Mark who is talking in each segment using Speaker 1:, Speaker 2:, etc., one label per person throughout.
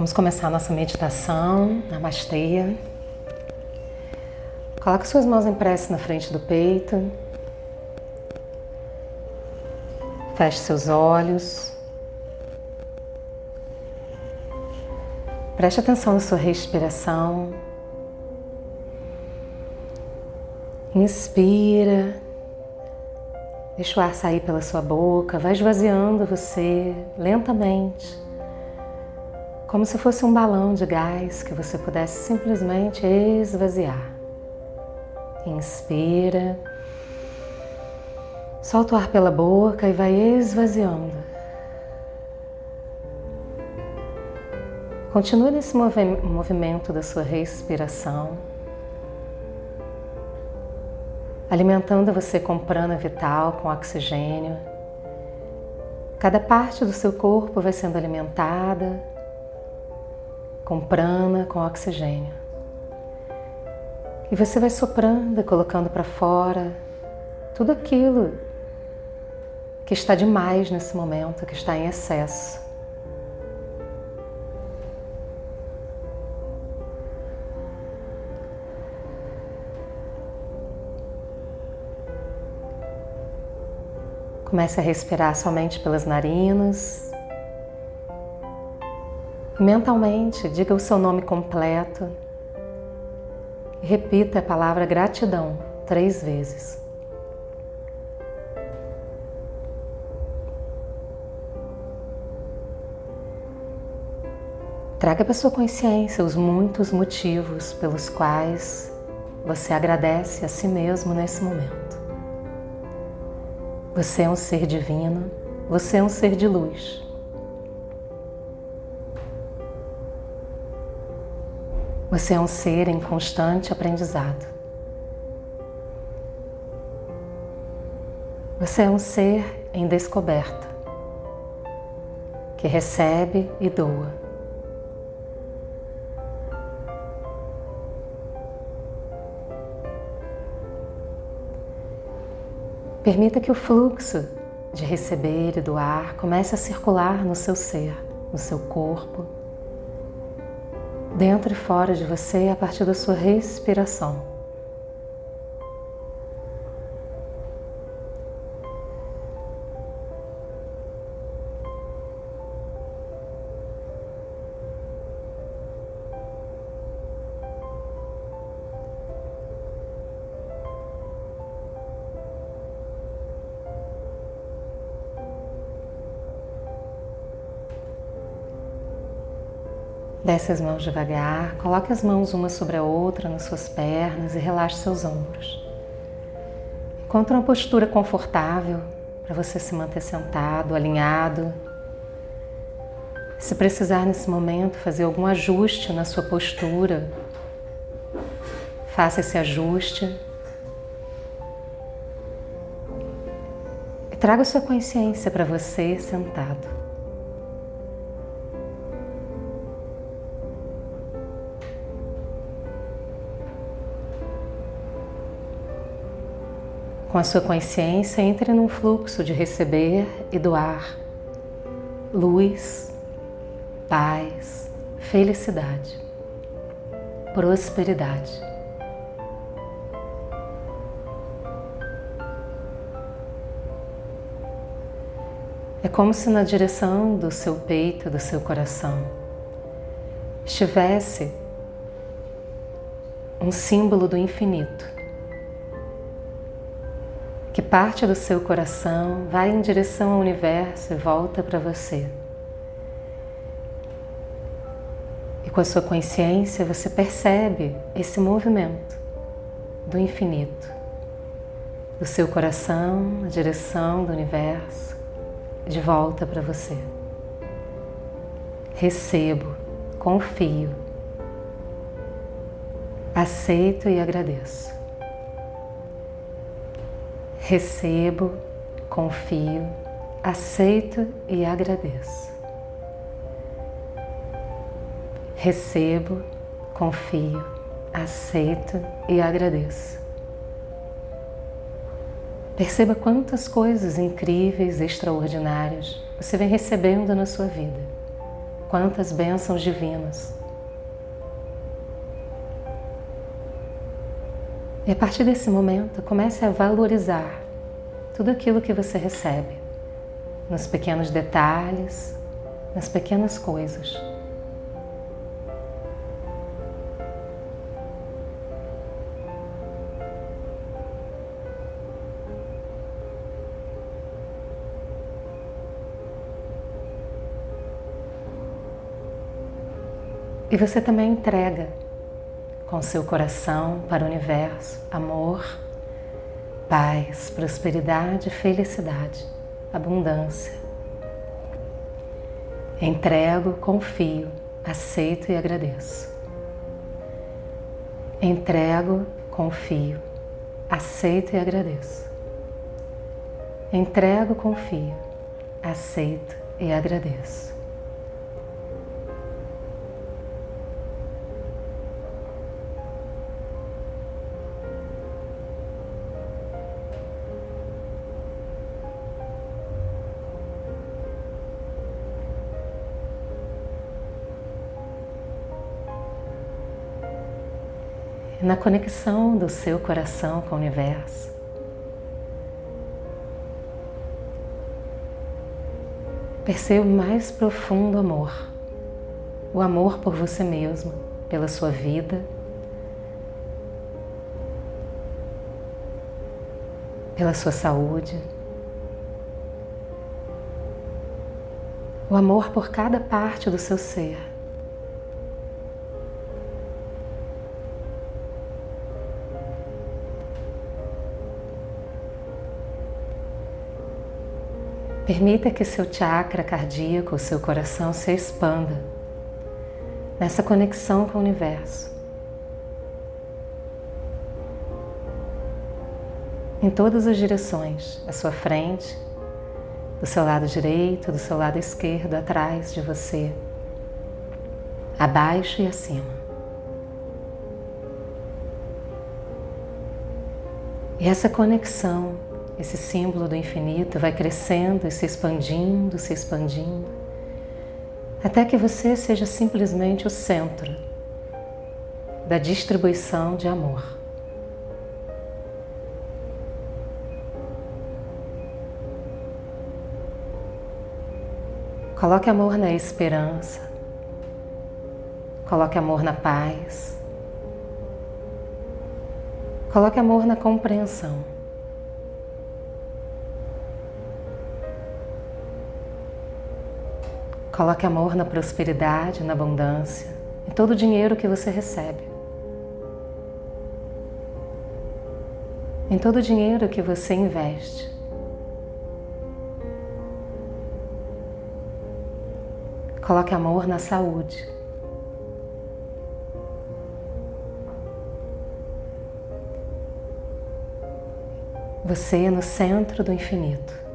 Speaker 1: Vamos começar a nossa meditação, Namastê. Coloque suas mãos em prece na frente do peito. Feche seus olhos. Preste atenção na sua respiração. Inspira. Deixa o ar sair pela sua boca. Vai esvaziando você lentamente como se fosse um balão de gás que você pudesse simplesmente esvaziar. Inspira, solta o ar pela boca e vai esvaziando. Continue nesse movimento da sua respiração, alimentando você com prana vital, com oxigênio. Cada parte do seu corpo vai sendo alimentada com prana, com oxigênio. E você vai soprando colocando para fora tudo aquilo que está demais nesse momento, que está em excesso. Comece a respirar somente pelas narinas, Mentalmente, diga o seu nome completo repita a palavra gratidão três vezes. Traga para sua consciência os muitos motivos pelos quais você agradece a si mesmo nesse momento. Você é um ser divino, você é um ser de luz. Você é um ser em constante aprendizado. Você é um ser em descoberta, que recebe e doa. Permita que o fluxo de receber e doar comece a circular no seu ser, no seu corpo dentro e fora de você a partir da sua respiração. Desce as mãos devagar, coloque as mãos uma sobre a outra nas suas pernas e relaxe seus ombros. Encontre uma postura confortável para você se manter sentado, alinhado. Se precisar nesse momento fazer algum ajuste na sua postura, faça esse ajuste. E traga sua consciência para você sentado. Com a sua consciência, entre num fluxo de receber e doar luz, paz, felicidade, prosperidade. É como se na direção do seu peito, do seu coração, estivesse um símbolo do infinito parte do seu coração vai em direção ao universo e volta para você. E com a sua consciência você percebe esse movimento do infinito, do seu coração direção do universo, de volta para você. Recebo, confio, aceito e agradeço. Recebo, confio, aceito e agradeço. Recebo, confio, aceito e agradeço. Perceba quantas coisas incríveis, extraordinárias você vem recebendo na sua vida. quantas bênçãos divinas. E a partir desse momento, comece a valorizar tudo aquilo que você recebe, nos pequenos detalhes, nas pequenas coisas. E você também entrega com seu coração para o universo amor, paz, prosperidade, felicidade, abundância. Entrego, confio, aceito e agradeço. Entrego, confio, aceito e agradeço. Entrego, confio, aceito e agradeço. Na conexão do seu coração com o universo. Perceba o mais profundo amor, o amor por você mesmo, pela sua vida, pela sua saúde, o amor por cada parte do seu ser. Permita que seu chakra cardíaco, seu coração se expanda nessa conexão com o universo. Em todas as direções, à sua frente, do seu lado direito, do seu lado esquerdo, atrás de você, abaixo e acima. E essa conexão esse símbolo do infinito vai crescendo e se expandindo, se expandindo, até que você seja simplesmente o centro da distribuição de amor. Coloque amor na esperança, coloque amor na paz, coloque amor na compreensão. Coloque amor na prosperidade, na abundância, em todo o dinheiro que você recebe. Em todo o dinheiro que você investe. Coloque amor na saúde. Você no centro do infinito.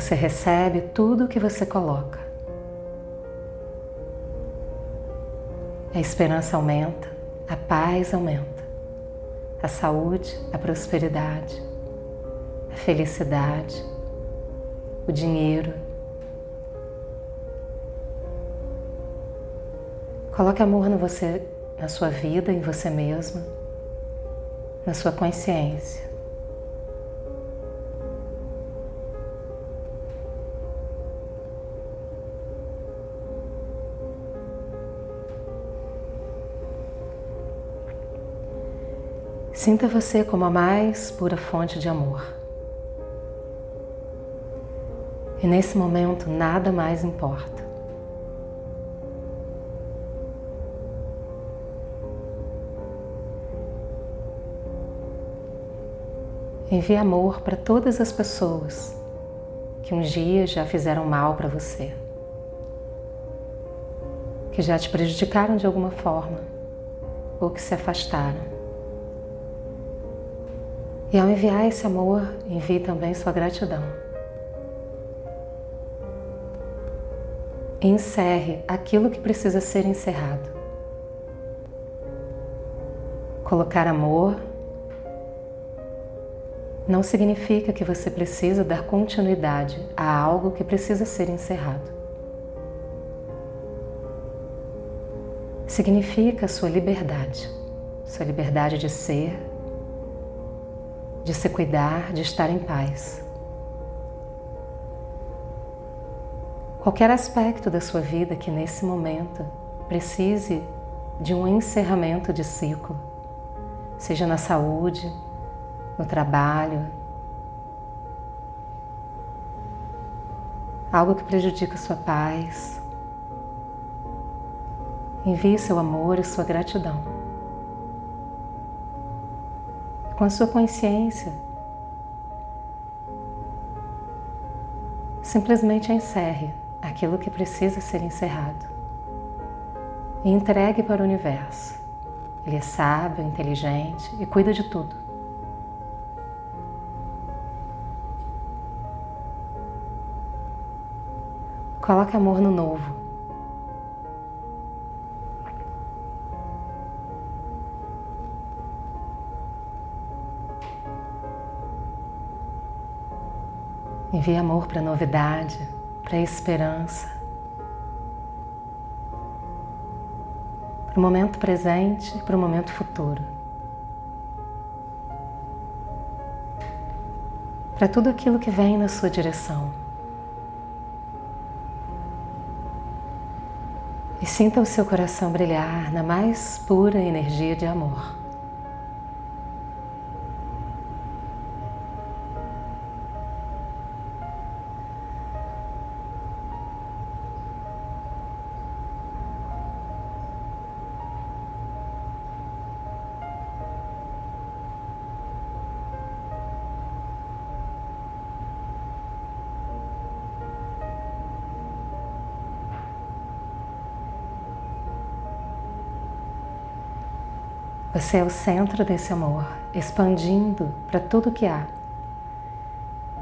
Speaker 1: Você recebe tudo o que você coloca. A esperança aumenta, a paz aumenta, a saúde, a prosperidade, a felicidade, o dinheiro. Coloque amor no você, na sua vida, em você mesma, na sua consciência. Sinta você como a mais pura fonte de amor. E nesse momento nada mais importa. Envie amor para todas as pessoas que um dia já fizeram mal para você, que já te prejudicaram de alguma forma ou que se afastaram. E ao enviar esse amor, envie também sua gratidão. Encerre aquilo que precisa ser encerrado. Colocar amor não significa que você precisa dar continuidade a algo que precisa ser encerrado. Significa sua liberdade, sua liberdade de ser, de se cuidar, de estar em paz. Qualquer aspecto da sua vida que nesse momento precise de um encerramento de ciclo, seja na saúde, no trabalho, algo que prejudica sua paz. Envie seu amor e sua gratidão. Com a sua consciência, simplesmente encerre aquilo que precisa ser encerrado e entregue para o universo. Ele é sábio, inteligente e cuida de tudo. Coloque amor no novo. Envie amor para a novidade, para a esperança, para o momento presente e para o momento futuro. Para tudo aquilo que vem na sua direção. e sinta o seu coração brilhar na mais pura energia de amor. Você é o centro desse amor, expandindo para tudo que há.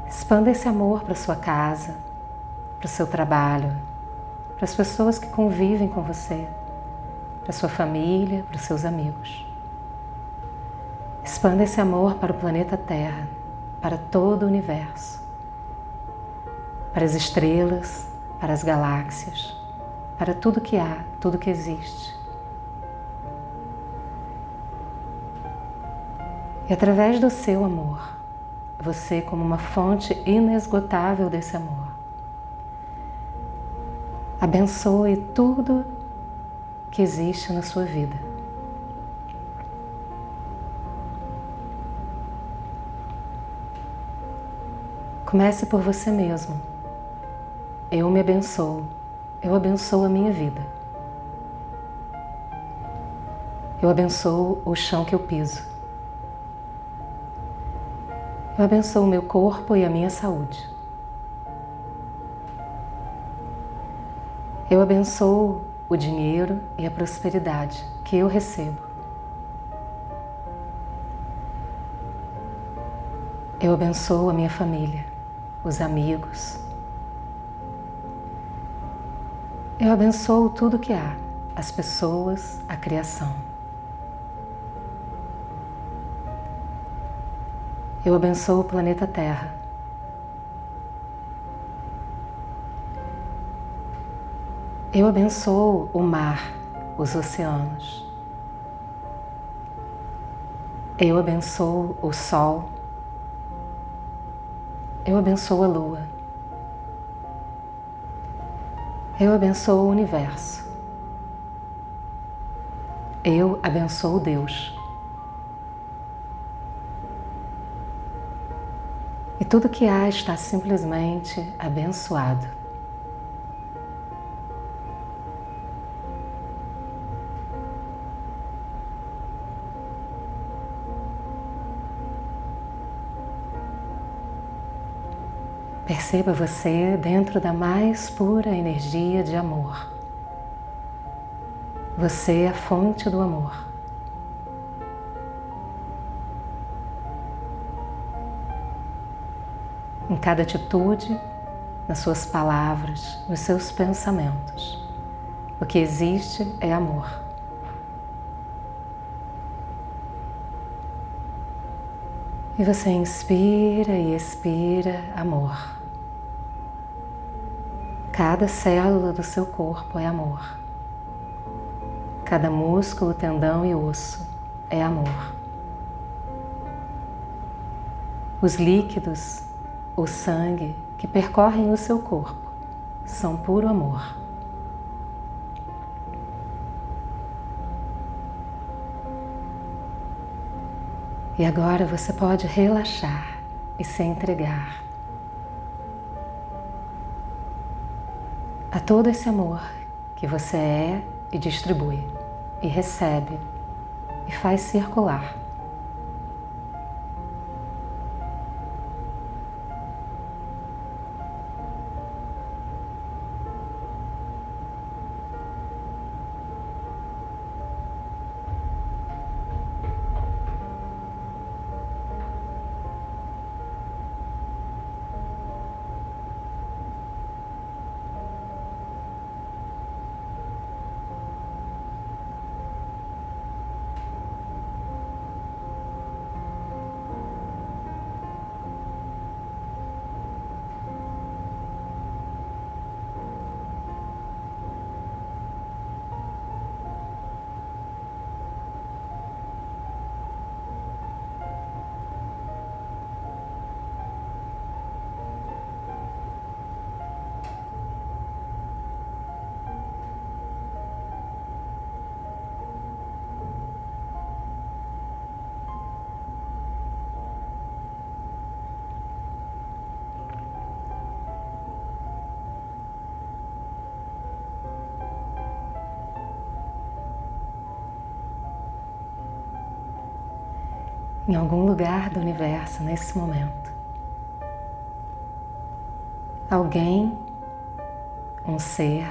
Speaker 1: Expanda esse amor para sua casa, para o seu trabalho, para as pessoas que convivem com você, para sua família, para os seus amigos. Expanda esse amor para o planeta Terra, para todo o universo, para as estrelas, para as galáxias, para tudo que há, tudo que existe. E através do seu amor, você como uma fonte inesgotável desse amor, abençoe tudo que existe na sua vida. Comece por você mesmo. Eu me abençoo. Eu abençoo a minha vida. Eu abençoo o chão que eu piso. Eu abençoo o meu corpo e a minha saúde. Eu abençoo o dinheiro e a prosperidade que eu recebo. Eu abençoo a minha família, os amigos. Eu abençoo tudo que há, as pessoas, a criação. Eu abençoo o planeta Terra. Eu abençoo o mar, os oceanos. Eu abençoo o sol. Eu abençoo a lua. Eu abençoo o universo. Eu abençoo Deus. Tudo que há está simplesmente abençoado. Perceba você dentro da mais pura energia de amor. Você é a fonte do amor. Em cada atitude, nas suas palavras, nos seus pensamentos. O que existe é amor. E você inspira e expira amor. Cada célula do seu corpo é amor. Cada músculo, tendão e osso é amor. Os líquidos, o sangue que percorrem o seu corpo são puro amor. E agora você pode relaxar e se entregar a todo esse amor que você é e distribui, e recebe, e faz circular. Em algum lugar do universo nesse momento. Alguém, um ser,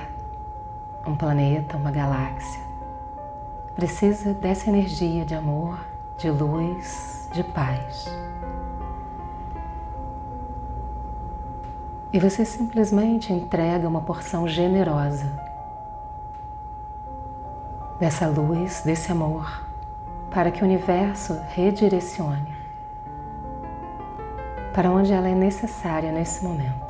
Speaker 1: um planeta, uma galáxia, precisa dessa energia de amor, de luz, de paz. E você simplesmente entrega uma porção generosa dessa luz, desse amor para que o universo redirecione para onde ela é necessária nesse momento.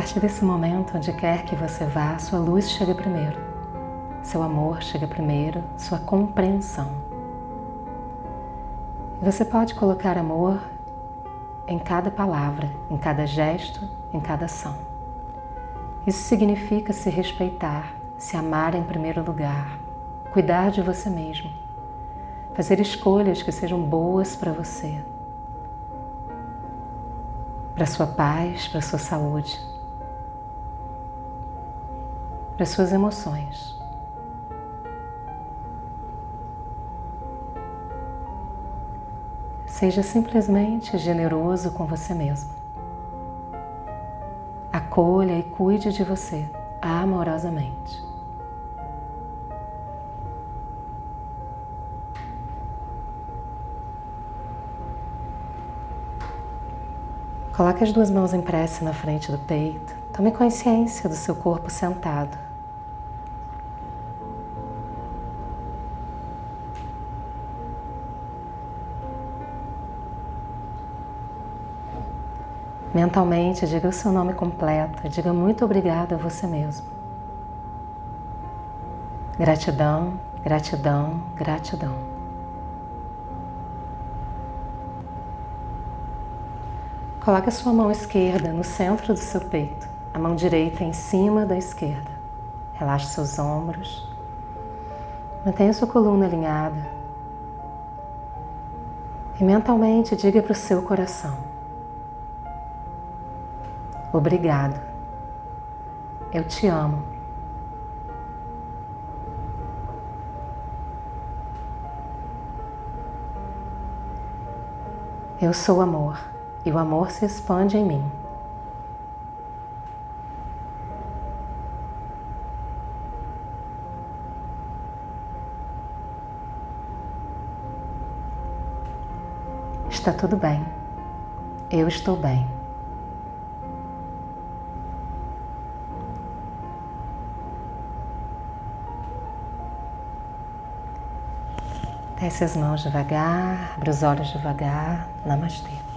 Speaker 1: Partir desse momento, onde quer que você vá, sua luz chega primeiro, seu amor chega primeiro, sua compreensão. Você pode colocar amor em cada palavra, em cada gesto, em cada ação. Isso significa se respeitar, se amar em primeiro lugar, cuidar de você mesmo, fazer escolhas que sejam boas para você, para sua paz, para sua saúde para suas emoções. Seja simplesmente generoso com você mesmo. Acolha e cuide de você amorosamente. Coloque as duas mãos em prece na frente do peito. Tome consciência do seu corpo sentado. Mentalmente, diga o seu nome completo, diga muito obrigado a você mesmo. Gratidão, gratidão, gratidão. Coloque a sua mão esquerda no centro do seu peito, a mão direita em cima da esquerda. Relaxe seus ombros. Mantenha sua coluna alinhada. E mentalmente diga para o seu coração: Obrigado. Eu te amo. Eu sou amor e o amor se expande em mim. Está tudo bem. Eu estou bem. Desce as mãos devagar, abre os olhos devagar. Namastê.